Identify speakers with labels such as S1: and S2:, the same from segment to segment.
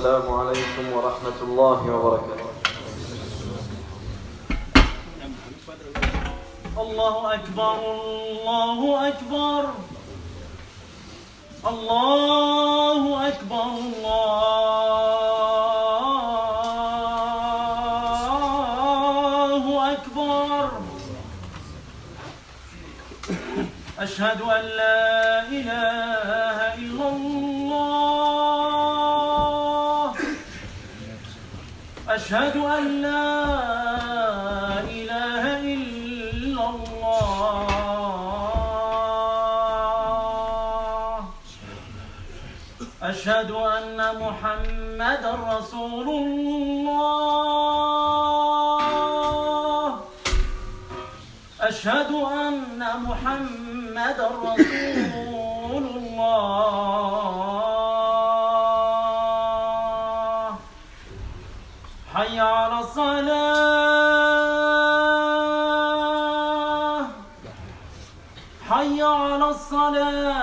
S1: السلام عليكم ورحمة الله وبركاته.
S2: الله أكبر الله أكبر. الله أكبر الله أكبر. أشهد أن لا أشهد أن لا إله إلا الله. أشهد أن محمدا رسول الله. أشهد أن محمدا رسول الله. الصلاة حي على الصلاة.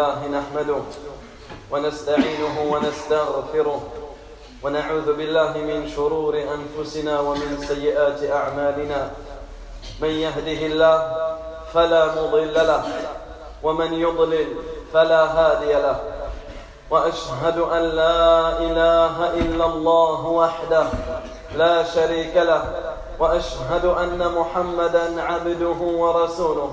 S1: لله نحمده ونستعينه ونستغفره ونعوذ بالله من شرور أنفسنا ومن سيئات أعمالنا. من يهده الله فلا مضل له ومن يضلل فلا هادي له. وأشهد أن لا إله إلا الله وحده لا شريك له. وأشهد أن محمدا عبده ورسوله.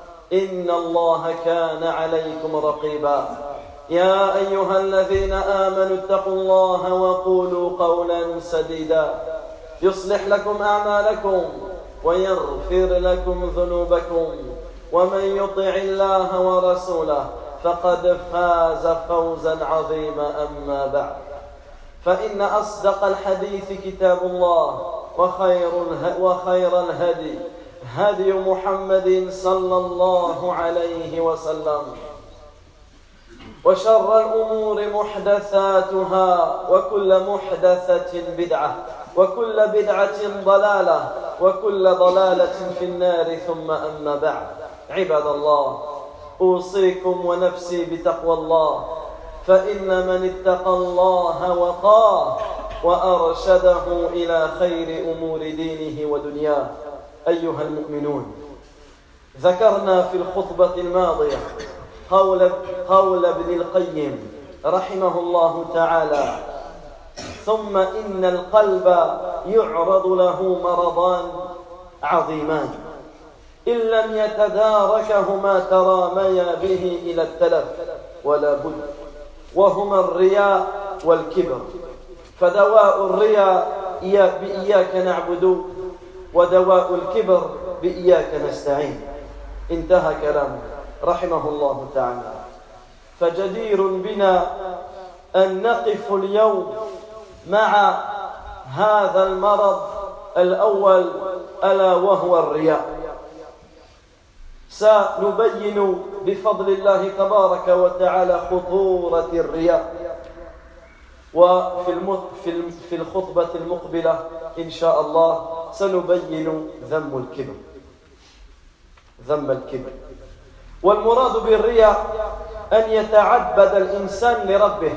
S1: إن الله كان عليكم رقيبا. يا أيها الذين آمنوا اتقوا الله وقولوا قولا سديدا. يصلح لكم أعمالكم ويغفر لكم ذنوبكم ومن يطع الله ورسوله فقد فاز فوزا عظيما أما بعد. فإن أصدق الحديث كتاب الله وخير, وخير الهدي هدي محمد صلى الله عليه وسلم. وشر الأمور محدثاتها وكل محدثة بدعة وكل بدعة ضلالة وكل ضلالة في النار ثم أما بعد. عباد الله أوصيكم ونفسي بتقوى الله فإن من اتقى الله وقاه وأرشده إلى خير أمور دينه ودنياه. أيها المؤمنون ذكرنا في الخطبة الماضية قول, قول ابن القيم رحمه الله تعالى ثم إن القلب يعرض له مرضان عظيمان إن لم يتداركهما تراميا به إلى التلف ولا بد وهما الرياء والكبر فدواء الرياء إياك نعبد ودواء الكبر بإياك نستعين. انتهى كلامه رحمه الله تعالى. فجدير بنا أن نقف اليوم مع هذا المرض الأول ألا وهو الرياء. سنبين بفضل الله تبارك وتعالى خطورة الرياء. وفي في الخطبة المقبلة إن شاء الله سنبين ذم الكبر ذم الكبر والمراد بالرياء أن يتعبد الإنسان لربه.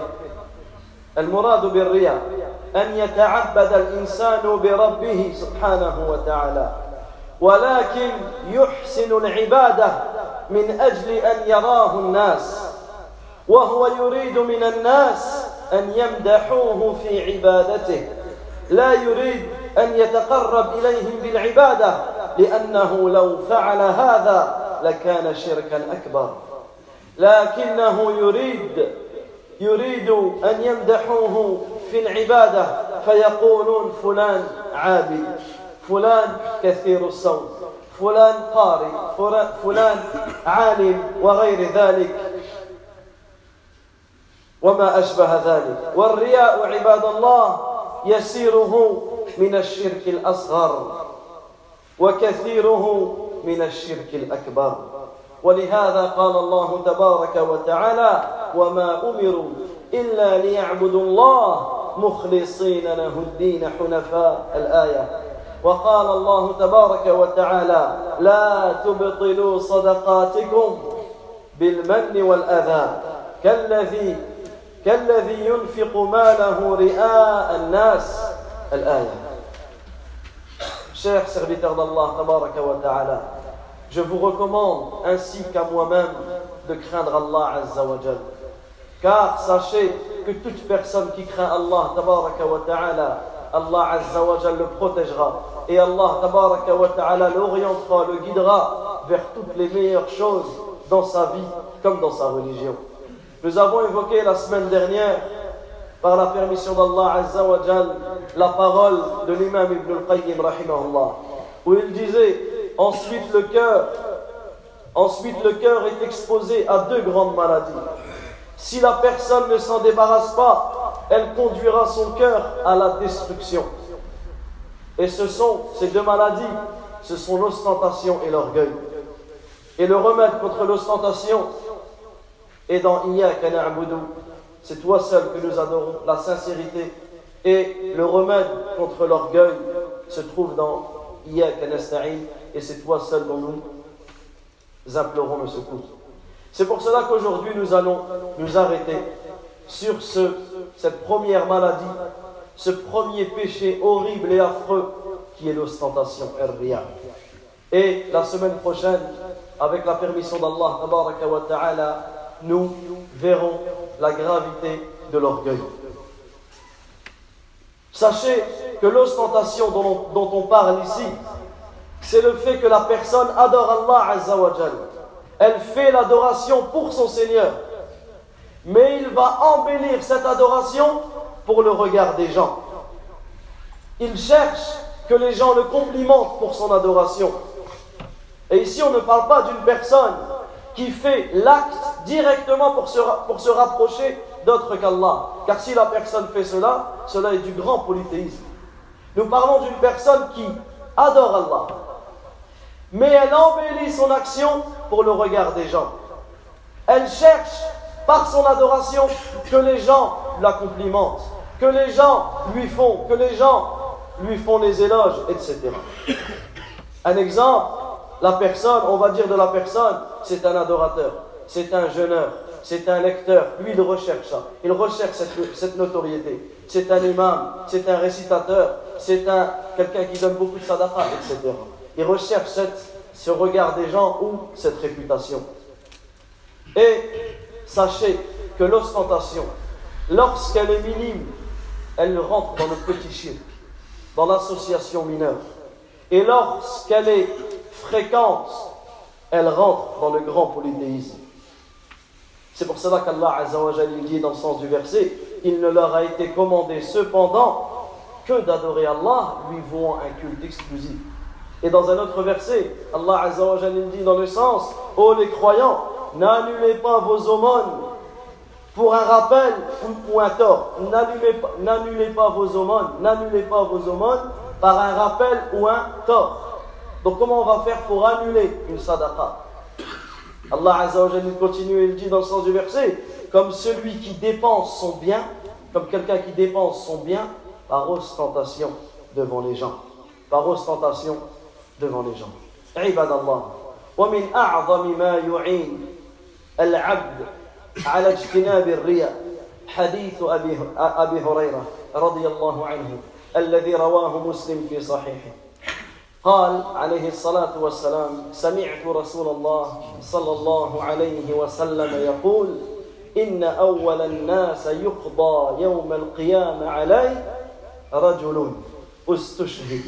S1: المراد بالرياء أن يتعبد الإنسان بربه سبحانه وتعالى. ولكن يحسن العبادة من أجل أن يراه الناس. وهو يريد من الناس أن يمدحوه في عبادته. لا يريد أن يتقرب إليهم بالعبادة لأنه لو فعل هذا لكان شركا أكبر. لكنه يريد يريد أن يمدحوه في العبادة فيقولون فلان عابد فلان كثير الصوت فلان قارئ فلان- عالم وغير ذلك. وما أشبه ذلك. والرياء عباد الله يسيره من الشرك الأصغر وكثيره من الشرك الأكبر. ولهذا قال الله تبارك وتعالى وما أمروا إلا ليعبدوا الله مخلصين له الدين حنفاء. الآية. وقال الله تبارك وتعالى لا تبطلوا صدقاتكم بالمن والأذى. كالذي كالذي ينفق ماله رئاء الناس. الآية. Chers serviteurs d'Allah, je vous recommande, ainsi qu'à moi-même, de craindre Allah Azza wa Jal. Car sachez que toute personne qui craint Allah, ta'ala, Allah Azza wa Jal le protégera. Et Allah, l'orientera, le guidera vers toutes les meilleures choses dans sa vie comme dans sa religion. Nous avons évoqué la semaine dernière par la permission d'Allah Azza wa Jal, la parole de l'imam Ibn al-Qayyim rahimahullah, où il disait ensuite le cœur, ensuite le cœur est exposé à deux grandes maladies. Si la personne ne s'en débarrasse pas, elle conduira son cœur à la destruction. Et ce sont ces deux maladies, ce sont l'ostentation et l'orgueil. Et le remède contre l'ostentation est dans Iyaka na'budu, c'est toi seul que nous adorons, la sincérité. Et le remède contre l'orgueil se trouve dans Iyaka nasta'in, et c'est toi seul dont nous implorons le secours. C'est pour cela qu'aujourd'hui nous allons nous arrêter sur ce, cette première maladie, ce premier péché horrible et affreux qui est l'ostentation. Et la semaine prochaine, avec la permission d'Allah, nous verrons la gravité de l'orgueil. Sachez que l'ostentation dont, on parle ici, c'est le fait que la personne adore Allah Azza wa Jal. Elle fait l'adoration pour son Seigneur. Mais il va embellir cette adoration pour le regard des gens. Il cherche que les gens le complimentent pour son adoration. Et ici, on ne parle pas d'une personne qui fait l'acte directement pour se, pour se rapprocher d'autre qu'Allah. Car si la personne fait cela, cela est du grand polythéisme. Nous parlons d'une personne qui adore Allah, mais elle embellit son action pour le regard des gens. Elle cherche par son adoration que les gens la complimentent, que les gens lui font, que les gens lui font les éloges, etc. Un exemple, la personne, on va dire de la personne, c'est un adorateur, c'est un jeûneur, c'est un lecteur. Lui, il recherche ça. Il recherche cette, notoriété. C'est un imam, c'est un récitateur, c'est un quelqu'un qui donne beaucoup de sadaqa, etc. Il recherche ce regard des gens ou cette réputation. Et sachez que l'ostentation, lorsqu'elle est minime, elle rentre dans le petit shirk, dans l'association mineure. Et lorsqu'elle est fréquente, elle rentre dans le grand polythéisme. C'est pour cela qu'Allah Azzawajal dit dans le sens du verset Il ne leur a été commandé cependant que d'adorer Allah, lui vouant un culte exclusif. Et dans un autre verset, Allah Azzawajal dit dans le sens Ô les croyants, n'annulez pas vos aumônes pour un rappel ou, un tort. N'annulez pas, n'annulez pas vos aumônes, n'annulez pas vos aumônes par un rappel ou un tort. Donc comment on va faire pour annuler une sadaqa? Allah Azzawajal continue et il dit dans le sens du verset, comme celui qui dépense son bien comme quelqu'un qui dépense son bien par ostentation devant les gens. Par ostentation devant les gens. عباد الله ومن أعظم ما يعين العبد على اجتناب الرياء حديث أبي, أبي هريرة رضي الله عنه الذي رواه مسلم في صحيحه قال عليه الصلاة والسلام سمعت رسول الله صلى الله عليه وسلم يقول إن أول الناس يقضى يوم القيامة عليه رجل استشهد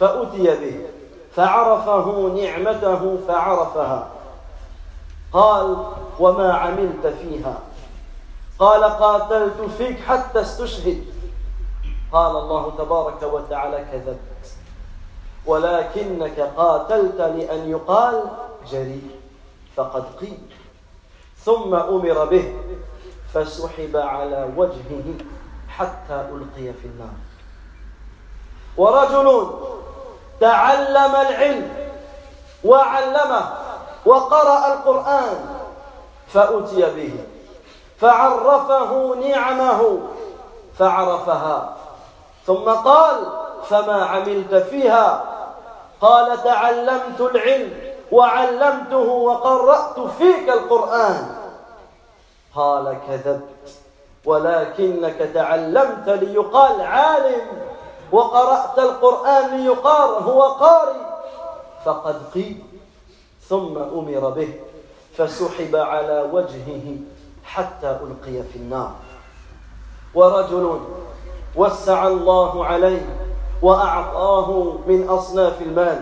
S1: فأتي به فعرفه نعمته فعرفها. قال وما عملت فيها؟ قال قاتلت فيك حتى استشهد. قال الله تبارك وتعالى كذبت. ولكنك قاتلت لأن يقال جريء. فقد قيل. ثم أمر به. فسحب على وجهه حتى ألقي في النار. ورجل تعلم العلم وعلمه وقرأ القرآن فأتي به. فعرفه نعمه. فعرفها. ثم قال فما عملت فيها قال تعلمت العلم وعلمته وقرأت فيك القرآن. قال كذبت ولكنك تعلمت ليقال عالم وقرأت القرآن ليقال هو قارئ. فقد قيل ثم أمر به فسحب على وجهه حتى ألقي في النار. ورجل وسع الله عليه وأعطاه من أصناف المال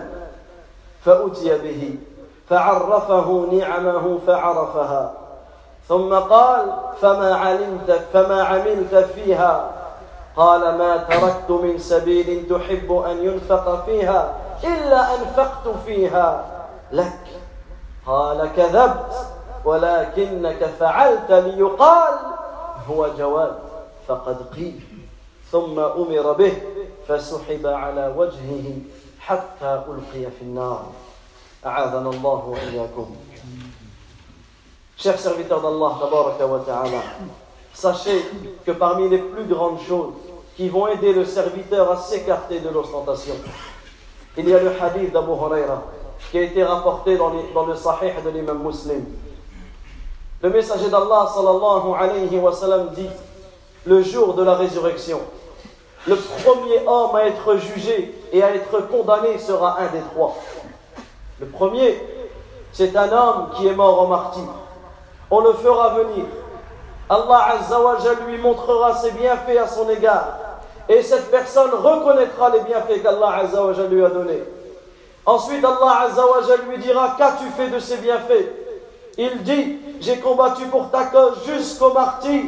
S1: فأتي به فعرفه نعمه فعرفها. ثم قال فما علمت فما عملت فيها؟ قال ما تركت من سبيل تحب أن ينفق فيها إلا أنفقت فيها. لك؟ قال كذبت ولكنك فعلت ليقال هو جواب فقد قيل. ثم أمر به. فسحب على وجهه حتى ألقي في النار أعاذنا الله وإياكم Chers serviteurs d'Allah, sachez que parmi les plus grandes choses qui vont aider le serviteur à s'écarter de l'ostentation, il y a le hadith d'Abu Huraira qui a été rapporté dans, dans le sahih de l'imam muslim. Le messager d'Allah sallallahu alayhi wa sallam dit le jour de la résurrection, le premier homme à être jugé et à être condamné sera un des trois. Le premier, c'est un homme qui est mort en martyr on le fera venir. Allah Azzawajal lui montrera ses bienfaits à son égard. Et cette personne reconnaîtra les bienfaits qu'Allah Azzawajal lui a donnés. Ensuite, Allah Azzawajal lui dira Qu'as-tu fait de ces bienfaits? Il dit J'ai combattu pour ta cause jusqu'au martyr.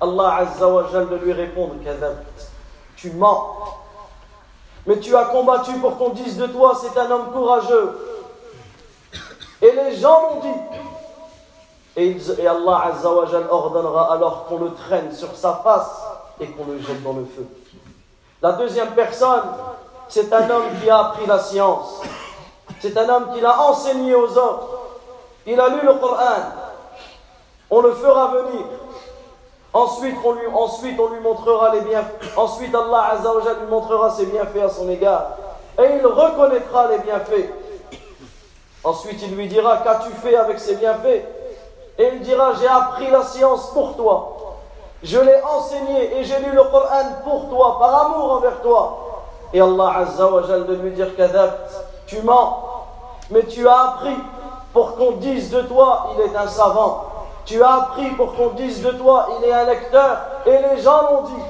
S1: Allah Azzawajal de lui répondre Tu mens. Mais tu as combattu pour qu'on dise de toi C'est un homme courageux. Et les gens l'ont dit et, Allah Azzawajal ordonnera alors qu'on le traîne sur sa face et qu'on le jette dans le feu. La deuxième personne, c'est un homme qui a appris la science. C'est un homme qui l'a enseigné aux autres. Il a lu le Coran. On le fera venir. Ensuite on, lui, ensuite, on lui montrera les bienfaits. Ensuite, Allah Azzawajal lui montrera ses bienfaits à son égard. Et il reconnaîtra les bienfaits. Ensuite, il lui dira Qu'as-tu fait avec ces bienfaits? Et il dira J'ai appris la science pour toi. Je l'ai enseigné et j'ai lu le Coran pour toi, par amour envers toi. Et Allah Azza wa de lui dire tu mens, mais tu as appris pour qu'on dise de toi il est un savant. Tu as appris pour qu'on dise de toi il est un lecteur. Et les gens l'ont dit.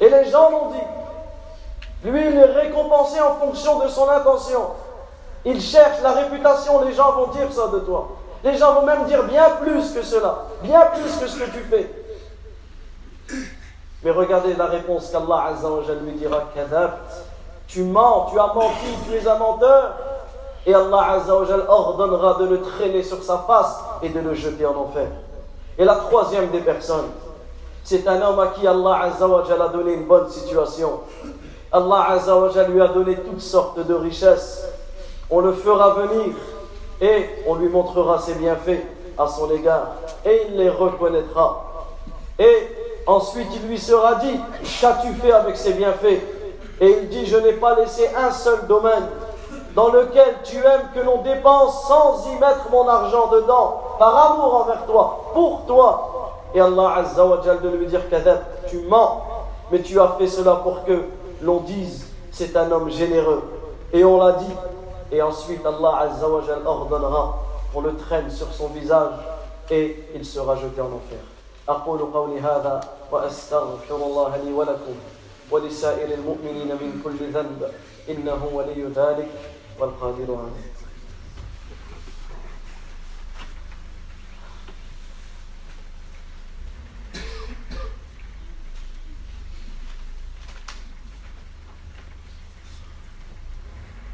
S1: Et les gens l'ont dit. Lui, il est récompensé en fonction de son intention. Il cherche la réputation, les gens vont dire ça de toi. Les gens vont même dire bien plus que cela, bien plus que ce que tu fais. Mais regardez la réponse qu'Allah lui dira Tu mens, tu as menti, tu es un menteur. Et Allah ordonnera de le traîner sur sa face et de le jeter en enfer. Et la troisième des personnes, c'est un homme à qui Allah a donné une bonne situation. Allah lui a donné toutes sortes de richesses. On le fera venir et on lui montrera ses bienfaits à son égard et il les reconnaîtra. Et Ensuite, il lui sera dit, qu'as-tu fait avec ces bienfaits? Et il dit, je n'ai pas laissé un seul domaine dans lequel tu aimes que l'on dépense sans y mettre mon argent dedans, par amour envers toi, pour toi. Et Allah Azza wa Jal de lui dire, Kadab, tu mens, mais tu as fait cela pour que l'on dise, c'est un homme généreux. Et on l'a dit. Et ensuite, Allah Azza wa Jal ordonnera qu'on le traîne sur son visage et il sera jeté en enfer. أقول قولي هذا وأستغفر الله لي ولكم ولسائر المؤمنين من كل ذنب إنه ولي ذلك والقادر عليه.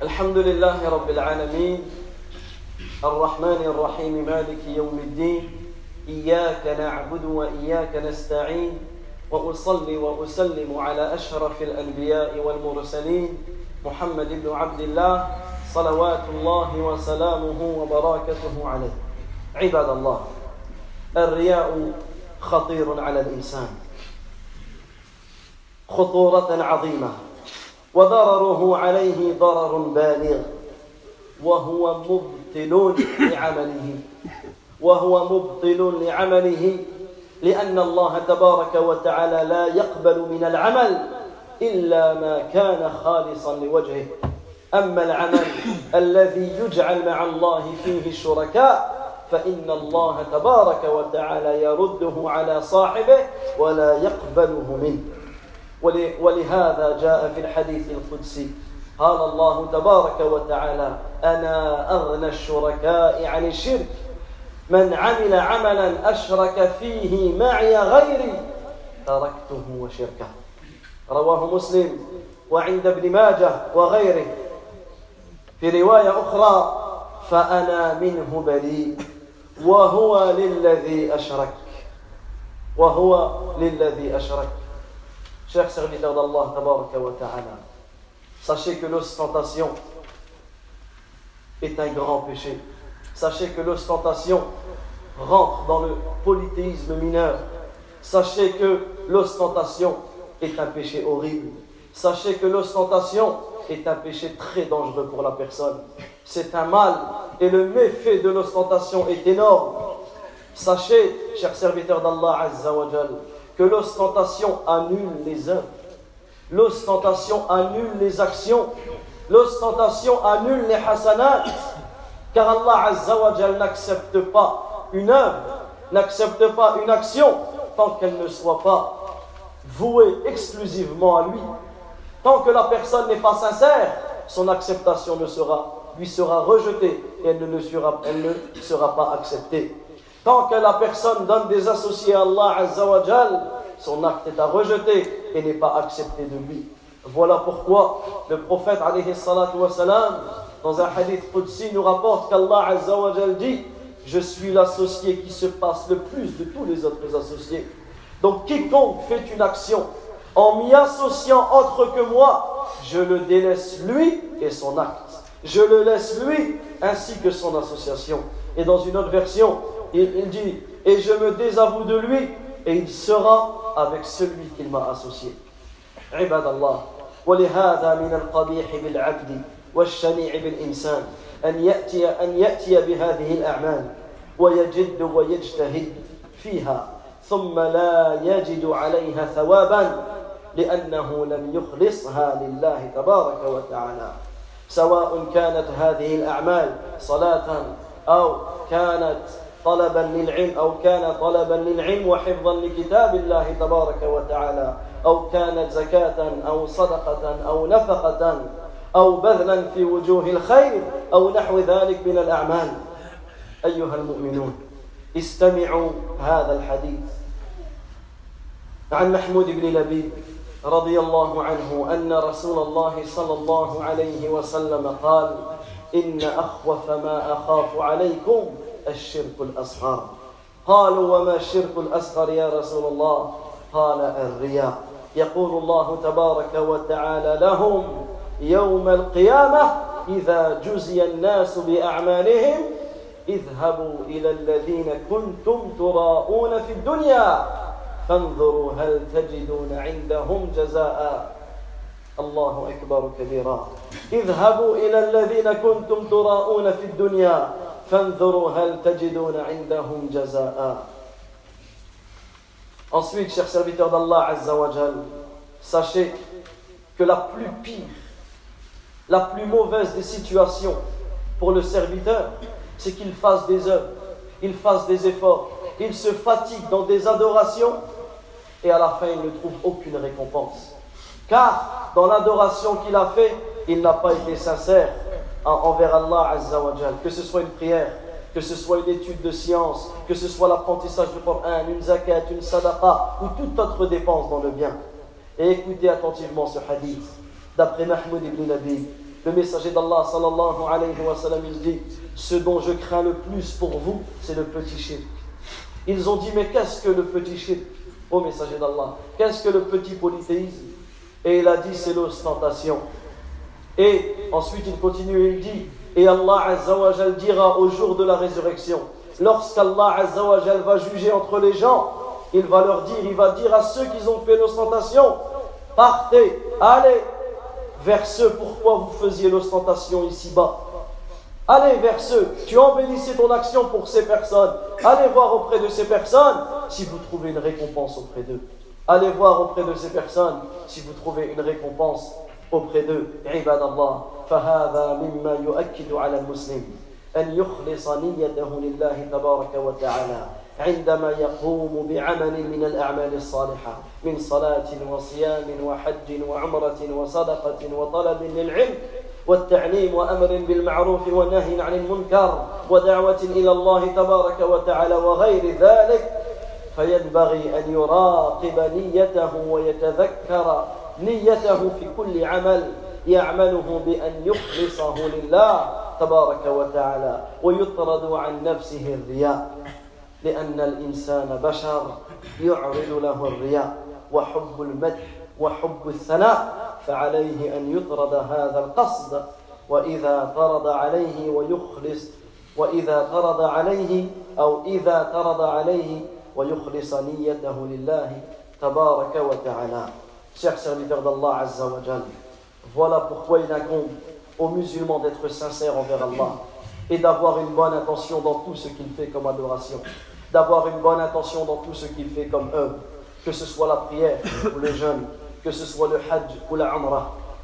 S1: الحمد لله رب العالمين. الرحمن الرحيم مالك يوم الدين. إياك نعبد وإياك نستعين. وأصلي وأسلم على أشرف الأنبياء والمرسلين محمد بن عبد الله صلوات الله وسلامه وبركاته عليه. عباد الله الرياء خطير على الإنسان. خطورة عظيمة. وضرره عليه ضرر بالغ. وهو مبطل لعمله. وهو مبطل لعمله. لأن الله تبارك وتعالى لا يقبل من العمل. إلا ما كان خالصا لوجهه. أما العمل الذي يجعل مع الله فيه الشركاء فإن الله تبارك وتعالى يرده على صاحبه ولا يقبله منه. ولهذا جاء في الحديث القدسي قال الله تبارك وتعالى أنا أغنى الشركاء عن الشرك. من عمل عملا أشرك فيه معي غيري تركته وشركه. رواه مسلم وعند ابن ماجه وغيره في رواية أخرى فأنا منه بريء وهو للذي أشرك وهو للذي أشرك Chers serviteurs d'Allah, tabaraka wa ta'ala, sachez que l'ostentation est un grand péché. Sachez que l'ostentation rentre dans le polythéisme mineur. Sachez que l'ostentation est un péché horrible. Sachez que l'ostentation est un péché très dangereux pour la personne. C'est un mal et le méfait de l'ostentation est énorme. Sachez, chers serviteurs d'Allah que l'ostentation annule les œuvres. L'ostentation annule les actions. L'ostentation annule les hasanats. Car Allah n'accepte pas une œuvre, n'accepte pas une action tant qu'elle ne soit pas vouée exclusivement à lui. Tant que la personne n'est pas sincère, son acceptation ne sera, lui sera rejetée et elle ne, sera, pas acceptée. Tant que la personne donne des associés à Allah Azzawajal, son acte est à rejeter et n'est pas accepté de lui. Voilà pourquoi le prophète alayhi dans un hadith Qudsi nous rapporte qu'Allah dit Je suis l'associé qui se passe le plus de tous les autres associés. Donc quiconque fait une action en m'y associant autre que moi, je le délaisse lui et son acte. Je le laisse lui ainsi que son association. Et dans une autre version, il, dit Et je me désavoue de lui et il sera avec celui qu'il m'a associé. عباد الله ولهذا من القبيح بالعبد والشنيع بالإنسان أن يأتي أن يأتي بهذه الأعمال ويجد ويجتهد فيها ثم لا يجد عليها ثوابا لأنه لم يخلصها لله تبارك وتعالى. سواء كانت هذه الأعمال صلاة أو كانت طلبا للعلم أو كان طلبا للعلم وحفظا لكتاب الله تبارك وتعالى أو كانت زكاة أو صدقة أو نفقة أو بذلا في وجوه الخير أو نحو ذلك من الأعمال. أيها المؤمنون استمعوا هذا الحديث. عن محمود بن لبيب رضي الله عنه أن رسول الله صلى الله عليه وسلم قال إن أخوف ما أخاف عليكم الشرك الأصغر. قالوا وما الشرك الأصغر يا رسول الله؟ قال الرياء. يقول الله تبارك وتعالى لهم يوم القيامة إذا جزي الناس بأعمالهم اذهبوا إلى الذين كنتم تراءون في الدنيا. فانظروا هل تجدون عندهم جزاء الله أكبر كبيرا اذهبوا إلى الذين كنتم تراءون في الدنيا فانظروا هل تجدون عندهم جزاء Ensuite, chers serviteurs d'Allah Azzawajal, sachez que la plus pire, la plus mauvaise des situations pour le serviteur, c'est qu'il fasse des œuvres, il fasse des efforts, il se fatigue dans des adorations et à la fin il ne trouve aucune récompense. Car dans l'adoration qu'il a fait, il n'a pas été sincère envers Allah Azzawajal, que ce soit une prière, que ce soit une étude de science, que ce soit l'apprentissage du Coran, une zakat, une sadaqa ou toute autre dépense dans le bien. Et écoutez attentivement ce hadith. D'après Mahmoud ibn Nabi, le messager d'Allah sallallahu alayhi wa sallam, il dit Ce dont je crains le plus pour vous, c'est le petit shirk. Ils ont dit Mais qu'est-ce que le petit shirk? Ô messager d'Allah, qu'est-ce que le petit polythéisme? Et il a dit C'est l'ostentation. Et ensuite il continue et il dit et Allah Azzawajal dira au jour de la résurrection, lorsqu'Allah Azzawajal va juger entre les gens, il va leur dire, il va dire à ceux qui ont fait l'ostentation, partez, allez vers ceux pourquoi vous faisiez l'ostentation ici-bas. Allez vers ceux qui embellissez ton action pour ces personnes. Allez voir auprès de ces personnes si vous trouvez une récompense auprès d'eux. Allez voir auprès de ces personnes si vous trouvez une récompense auprès d'eux. عباد الله فهذا مما يؤكد على المسلم أن يخلص نيته لله تبارك وتعالى عندما يقوم بعمل من الأعمال الصالحة من صلاة وصيام وحج وعمرة وصدقة وطلب للعلم والتعليم وأمر بالمعروف ونهي عن المنكر ودعوة إلى الله تبارك وتعالى وغير ذلك فينبغي أن يراقب نيته ويتذكر نيته في كل عمل يعمله بأن يخلصه لله تبارك وتعالى ويطرد عن نفسه الرياء لأن الإنسان بشر يعرض له الرياء وحب المدح وحب الثناء فعليه أن يطرد هذا القصد وإذا طرد عليه ويخلص وإذا طرد عليه أو إذا طرد عليه ويخلص نيته لله تبارك وتعالى Chers serviteurs d'Allah Azza wa voilà pourquoi il incombe aux musulmans d'être sincères envers Allah et d'avoir une bonne intention dans tout ce qu'il fait comme adoration, d'avoir une bonne intention dans tout ce qu'il fait comme œuvre, que ce soit la prière ou le jeûne, que ce soit le hajj ou la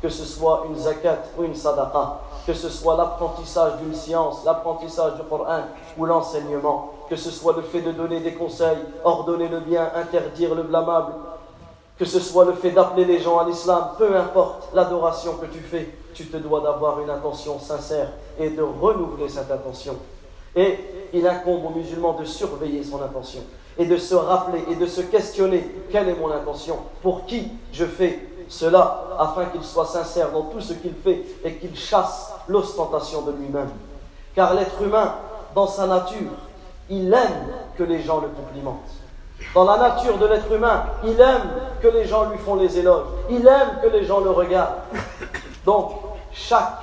S1: que ce soit une zakat ou une sadaqa, que ce soit l'apprentissage d'une science, l'apprentissage du Coran ou l'enseignement, que ce soit le fait de donner des conseils, ordonner le bien, interdire le blâmable, que ce soit le fait d'appeler les gens à l'islam, peu importe l'adoration que tu fais, tu te dois d'avoir une intention sincère et de renouveler cette intention. Et il incombe aux musulmans de surveiller son intention et de se rappeler et de se questionner quelle est mon intention, pour qui je fais cela, afin qu'il soit sincère dans tout ce qu'il fait et qu'il chasse l'ostentation de lui-même. Car l'être humain, dans sa nature, il aime que les gens le complimentent. Dans la nature de l'être humain, il aime que les gens lui font les éloges. Il aime que les gens le regardent. Donc, chaque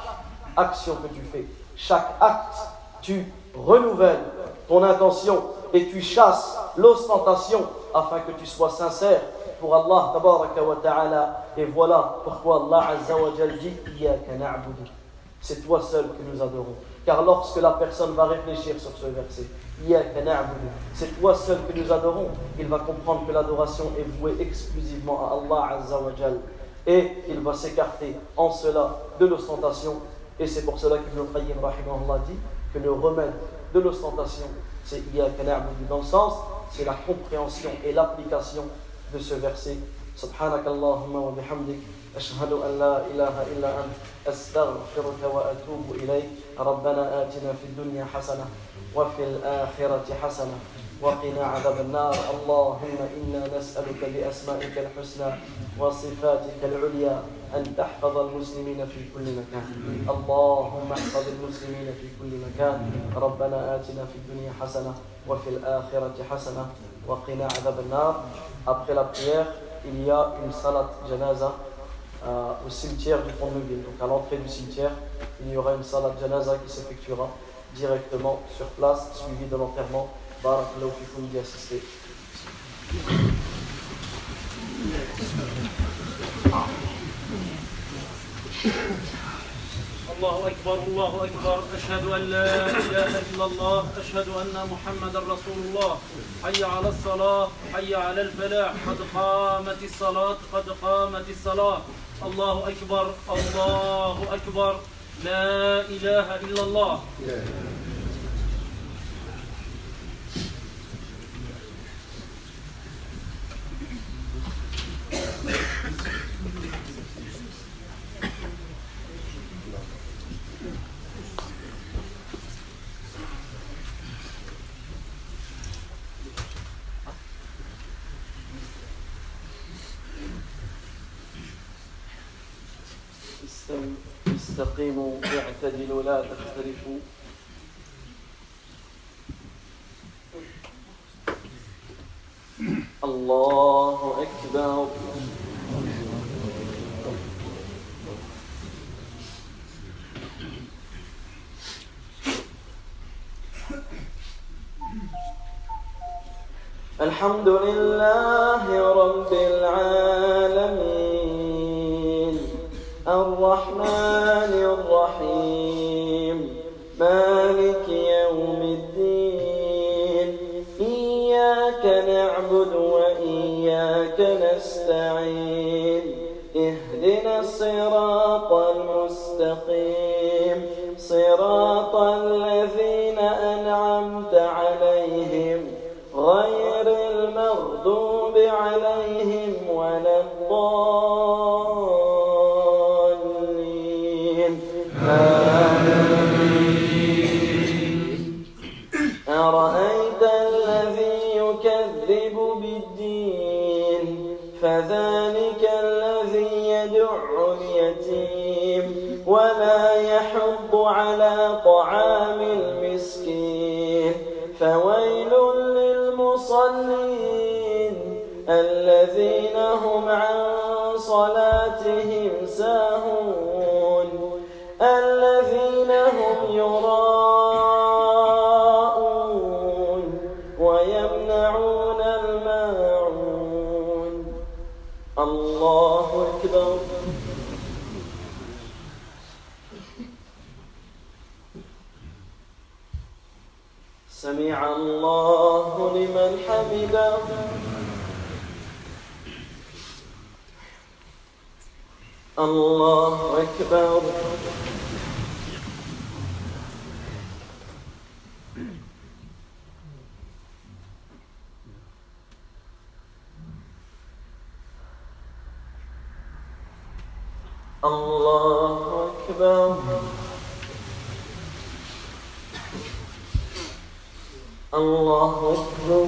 S1: action que tu fais, chaque acte, tu renouvelles ton intention et tu chasses l'ostentation afin que tu sois sincère pour Allah wa ta'ala. Et voilà pourquoi Allah Azza wa dit C'est toi seul que nous adorons. Car lorsque la personne va réfléchir sur ce verset, c'est toi seul que nous adorons, il va comprendre que l'adoration est vouée exclusivement à Allah Azzawajal. Et il va s'écarter en cela de l'ostentation. Et c'est pour cela que Ibn Qayyim dit que le remède de l'ostentation, c'est dans le sens, c'est la compréhension et l'application de ce verset. Subhanakallahumma wa bihamdik. أشهد أن لا إله إلا أنت أستغفرك وأتوب إليك ربنا آتنا في الدنيا حسنة وفي الآخرة حسنة وقنا عذاب النار اللهم إنا نسألك بأسمائك الحسنى وصفاتك العليا أن تحفظ المسلمين في كل مكان اللهم احفظ المسلمين في كل مكان ربنا آتنا في الدنيا حسنة وفي الآخرة حسنة وقنا عذاب النار Après la prière, il y a une salat janaza euh, au cimetière du pont de Neuville. Donc à l'entrée du cimetière, il y aura une salat janaza qui s'effectuera directement sur place, suivi de l'enterrement. Barakallahu fikoum d'y assister.
S2: الله أكبر الله أكبر. أشهد أن لا إله إلا الله أشهد أن محمدا رسول الله. حي على الصلاة حي على الفلاح. قد قامت الصلاة قد قامت الصلاة. الله أكبر الله أكبر. لا إله إلا الله.
S1: استقيموا اعتدلوا لا تختلفوا. الله أكبر. الحمد لله رب العالمين. فذلك الذي يدع اليتيم ولا يحض على طعام المسكين فويل للمصلين الذين هم عن صلاتهم ساهون الله لمن حمده. الله أكبر. الله أكبر. الله أكبر.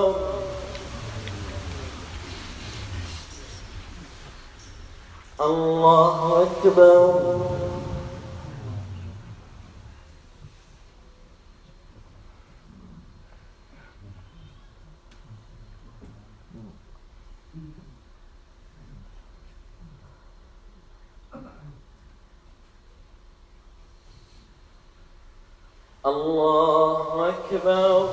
S1: الله أكبر الله أكبر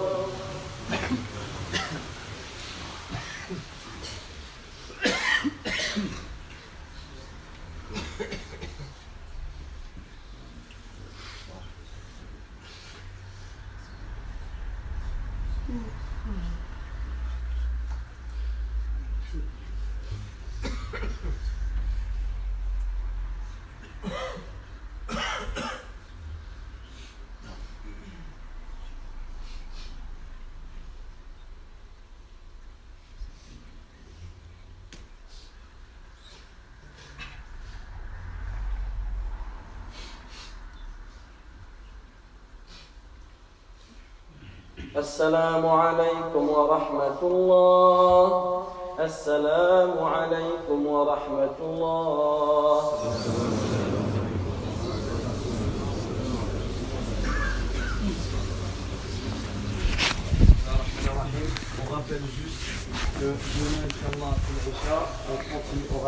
S1: السلام عليكم ورحمة الله السلام عليكم ورحمة الله
S3: On rappelle juste que demain, Inch'Allah, pour l'Isha, on continue, on